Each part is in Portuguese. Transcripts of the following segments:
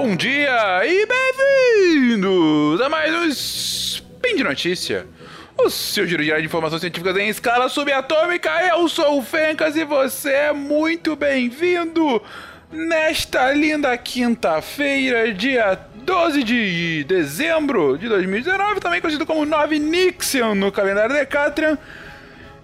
Bom dia e bem-vindos a mais um Spin de Notícia. O seu giro de informações científicas em escala subatômica. Eu sou o Fencas e você é muito bem-vindo nesta linda quinta-feira, dia 12 de dezembro de 2019, também conhecido como 9 Nixion no calendário Decatrian.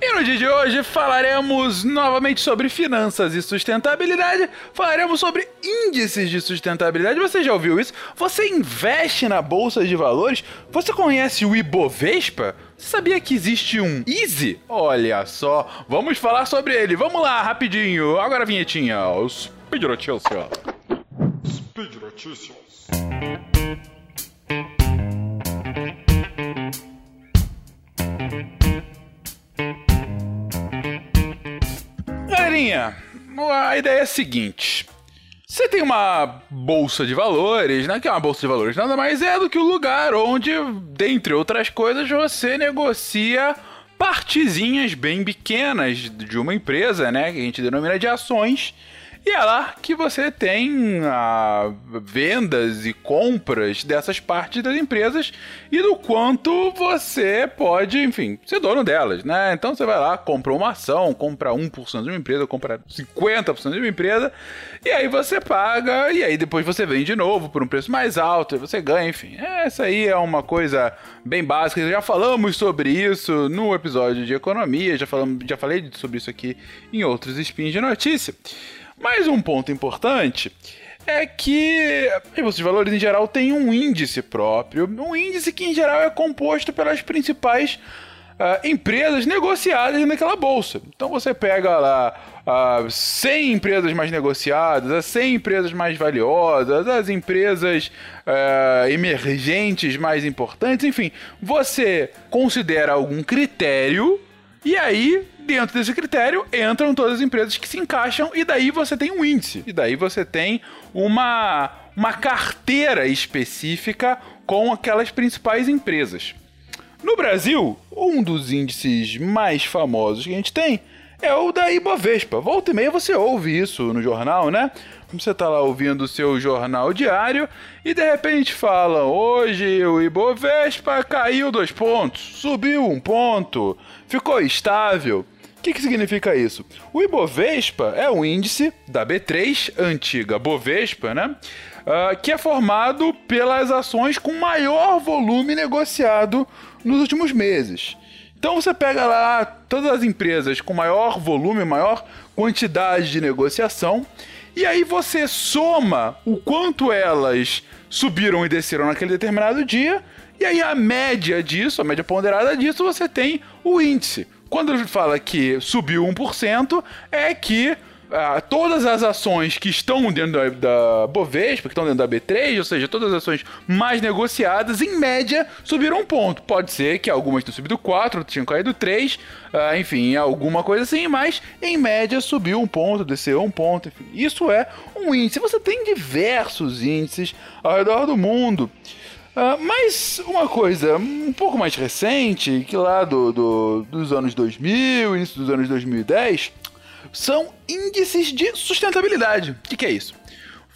E no dia de hoje falaremos novamente sobre finanças e sustentabilidade, falaremos sobre índices de sustentabilidade. Você já ouviu isso? Você investe na bolsa de valores? Você conhece o Ibovespa? Você sabia que existe um Easy? Olha só, vamos falar sobre ele. Vamos lá, rapidinho. Agora a vinhetinha. Speed Notícias. Speed Notícias. A ideia é a seguinte. Você tem uma bolsa de valores, né? Que é uma bolsa de valores nada mais é do que o lugar onde, dentre outras coisas, você negocia partezinhas bem pequenas de uma empresa, né? Que a gente denomina de ações e é lá que você tem a vendas e compras dessas partes das empresas e do quanto você pode, enfim, ser dono delas, né? Então você vai lá, compra uma ação, compra 1% de uma empresa, compra 50% de uma empresa, e aí você paga, e aí depois você vende de novo por um preço mais alto, e você ganha, enfim. Essa aí é uma coisa bem básica, já falamos sobre isso no episódio de economia, já, falamos, já falei sobre isso aqui em outros spins de notícia. Mas um ponto importante é que de valores em geral tem um índice próprio, um índice que em geral é composto pelas principais uh, empresas negociadas naquela bolsa. Então você pega lá uh, ah, 100 empresas mais negociadas, as 100 empresas mais valiosas, as empresas uh, emergentes mais importantes, enfim, você considera algum critério e aí dentro desse critério entram todas as empresas que se encaixam e daí você tem um índice. E daí você tem uma, uma carteira específica com aquelas principais empresas. No Brasil, um dos índices mais famosos que a gente tem é o da Ibovespa. Volta e meia você ouve isso no jornal, né? Você tá lá ouvindo o seu jornal diário e de repente fala: hoje o Ibovespa caiu dois pontos, subiu um ponto, ficou estável que, que significa isso? O Ibovespa é um índice da B3, antiga Bovespa, né? Uh, que é formado pelas ações com maior volume negociado nos últimos meses. Então você pega lá todas as empresas com maior volume, maior quantidade de negociação, e aí você soma o quanto elas subiram e desceram naquele determinado dia, e aí a média disso, a média ponderada disso, você tem o índice. Quando ele fala que subiu 1%, é que ah, todas as ações que estão dentro da, da, Bovespa, que estão dentro da B3, ou seja, todas as ações mais negociadas, em média, subiram um ponto. Pode ser que algumas tenham subido 4, outras tinham caído 3, ah, enfim, alguma coisa assim, mas em média subiu um ponto, desceu um ponto, enfim. Isso é um índice. Você tem diversos índices ao redor do mundo. Uh, mas uma coisa um pouco mais recente, que lá do, do, dos anos 2000, início dos anos 2010, são índices de sustentabilidade. O que, que é isso?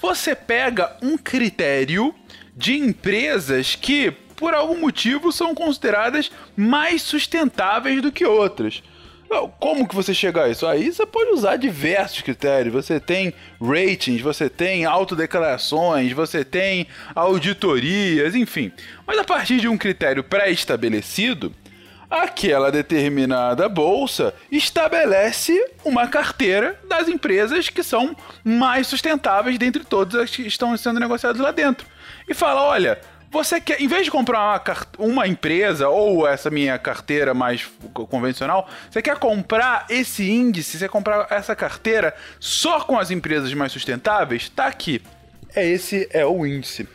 Você pega um critério de empresas que, por algum motivo, são consideradas mais sustentáveis do que outras. Como que você chega a isso? Aí você pode usar diversos critérios. Você tem ratings, você tem autodeclarações, você tem auditorias, enfim. Mas a partir de um critério pré-estabelecido, aquela determinada bolsa estabelece uma carteira das empresas que são mais sustentáveis dentre todas as que estão sendo negociadas lá dentro. E fala: olha, você quer, em vez de comprar uma, uma empresa ou essa minha carteira mais convencional, você quer comprar esse índice, você quer comprar essa carteira só com as empresas mais sustentáveis? Tá aqui. É esse é o índice.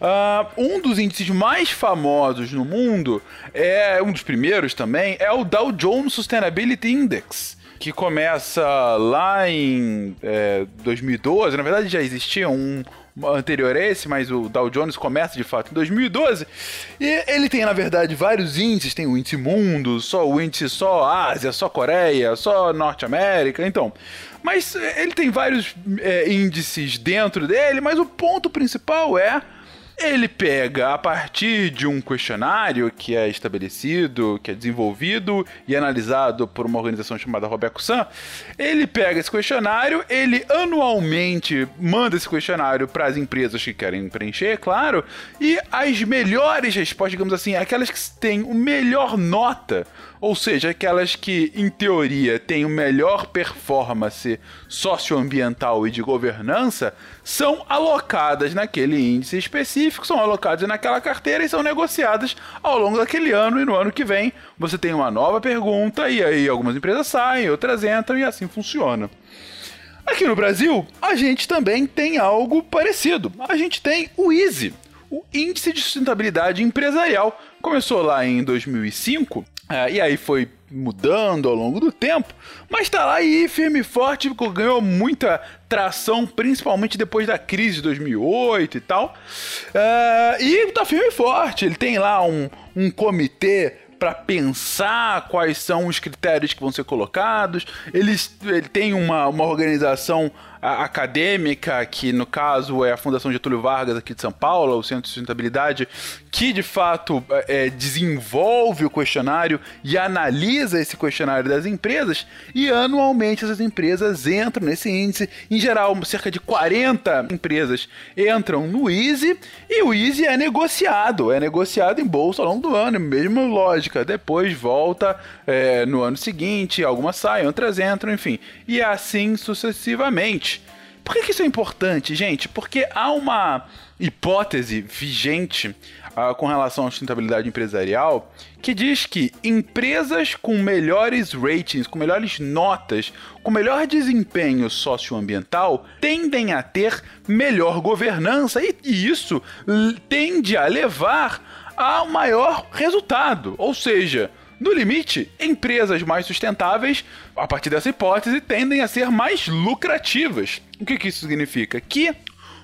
Uh, um dos índices mais famosos no mundo, é um dos primeiros também, é o Dow Jones Sustainability Index que começa lá em é, 2012. Na verdade, já existia um, anterior a esse, mas o Dow Jones começa de fato em 2012. E ele tem, na verdade, vários índices. Tem o índice mundo, só o índice só Ásia, só Coreia, só Norte América. Então, mas eh, ele tem vários é, índices dentro dele, mas o ponto principal é ele pega a partir de um questionário que é estabelecido, que é desenvolvido e analisado por uma organização chamada Robeco-San. Ele pega esse questionário, ele anualmente manda esse questionário para as empresas que querem preencher, claro, e as melhores respostas, digamos assim, aquelas que têm o melhor nota ou seja, aquelas que, em teoria, têm o melhor performance socioambiental e de governança, são alocadas naquele índice específico, são alocadas naquela carteira e são negociadas ao longo daquele ano e no ano que vem você tem uma nova pergunta e aí algumas empresas saem, outras entram e assim funciona. Aqui no Brasil, a gente também tem algo parecido. A gente tem o Easy, o Índice de Sustentabilidade Empresarial. Começou lá em 2005 é, e aí foi mudando ao longo do tempo, mas tá lá aí firme e forte, ganhou muita tração, principalmente depois da crise de 2008 e tal. É, e tá firme e forte, ele tem lá um, um comitê para pensar quais são os critérios que vão ser colocados. Eles, ele tem uma, uma organização acadêmica, que no caso é a Fundação Getúlio Vargas aqui de São Paulo, o Centro de Sustentabilidade, que de fato é, desenvolve o questionário e analisa esse questionário das empresas, e anualmente essas empresas entram nesse índice. Em geral, cerca de 40 empresas entram no Easy, e o Easy é negociado, é negociado em bolsa ao longo do ano, mesma lógica. Depois volta é, no ano seguinte, algumas saem, outras entram, enfim, e assim sucessivamente. Por que, isso é importante, gente? Porque há uma hipótese vigente uh, com relação à sustentabilidade empresarial que diz que empresas com melhores ratings, com melhores notas, com melhor desempenho socioambiental tendem a ter melhor governança e, e isso tende a levar a maior resultado. Ou seja, no limite, empresas mais sustentáveis, a partir dessa hipótese, tendem a ser mais lucrativas. O que, que isso significa? Que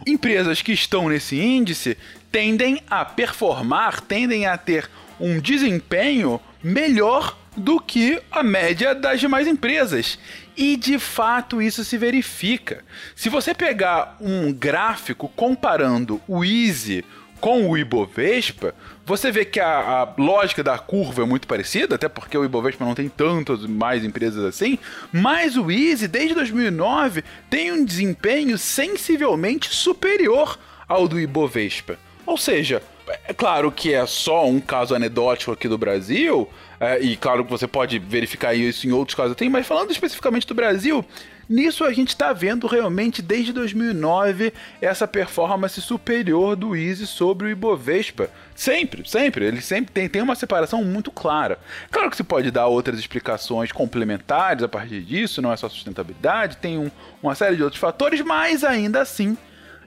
empresas que estão nesse índice tendem a performar, tendem a ter um desempenho melhor do que a média das demais empresas. E de fato isso se verifica. Se você pegar um gráfico comparando o Easy com o Ibovespa, você vê que a, a, lógica da curva é muito parecida, até porque o Ibovespa não tem tantas mais empresas assim, mas o Easy, desde 2009, tem um desempenho sensivelmente superior ao do Ibovespa. Ou seja, é claro que é só um caso anedótico aqui do Brasil, é, e claro que você pode verificar isso em outros casos tem, mas falando especificamente do Brasil, Nisso a gente está vendo realmente desde 2009 essa performance superior do Easy sobre o Ibovespa. Sempre, sempre. Ele sempre tem, tem uma separação muito clara. Claro que se pode dar outras explicações complementares a partir disso, não é só sustentabilidade, tem um, uma série de outros fatores, mas ainda assim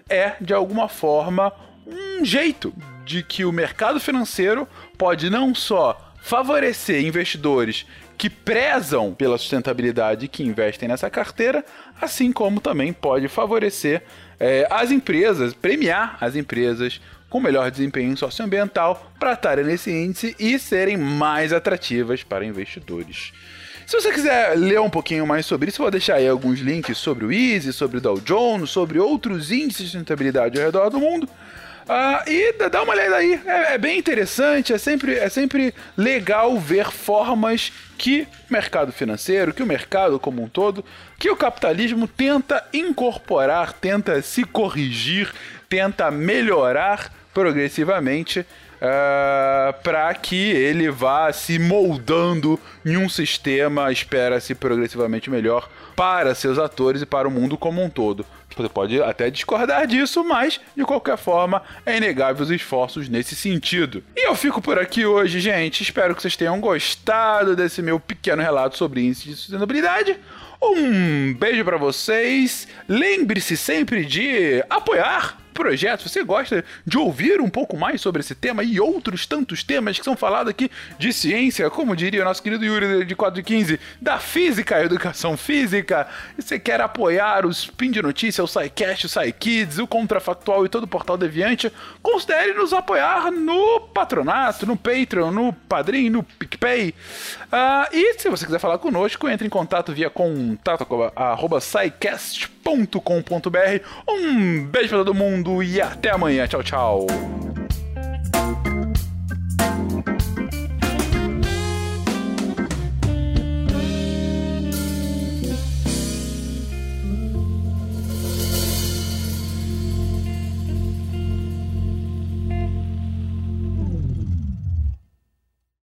é, de alguma forma, um jeito de que o mercado financeiro pode não só favorecer investidores que prezam pela sustentabilidade e que investem nessa carteira, assim como também pode favorecer é, as empresas, premiar as empresas com melhor desempenho socioambiental para estarem nesse índice e serem mais atrativas para investidores. Se você quiser ler um pouquinho mais sobre isso, vou deixar aí alguns links sobre o Easy, sobre o Dow Jones, sobre outros índices de sustentabilidade ao redor do mundo. Uh, e dá uma olhada aí, é, é, bem interessante, é sempre, é sempre legal ver formas que o mercado financeiro, que o mercado como um todo, que o capitalismo tenta incorporar, tenta se corrigir, tenta melhorar progressivamente uh, ah, para que ele vá se moldando em um sistema, espera-se progressivamente melhor para seus atores e para o mundo como um todo. Você pode até discordar disso, mas de qualquer forma é inegável os esforços nesse sentido. E eu fico por aqui hoje, gente. Espero que vocês tenham gostado desse meu pequeno relato sobre índice de sustentabilidade. Um beijo para vocês. Lembre-se sempre de apoiar projeto, você gosta de ouvir um pouco mais sobre esse tema e outros tantos temas que são falados aqui de ciência, como diria o nosso querido Yuri de 415, da física, educação física, e você quer apoiar o Spin de Notícia, o SciCast, o SciKids, o Contrafactual e todo o Portal Deviante, considere nos apoiar no Patronato, no Patreon, no Padrim, no PicPay. Uh, e se você quiser falar conosco, entre em contato via contato arroba scicast.com.br. Um beijo para todo mundo e até amanhã. Tchau, tchau.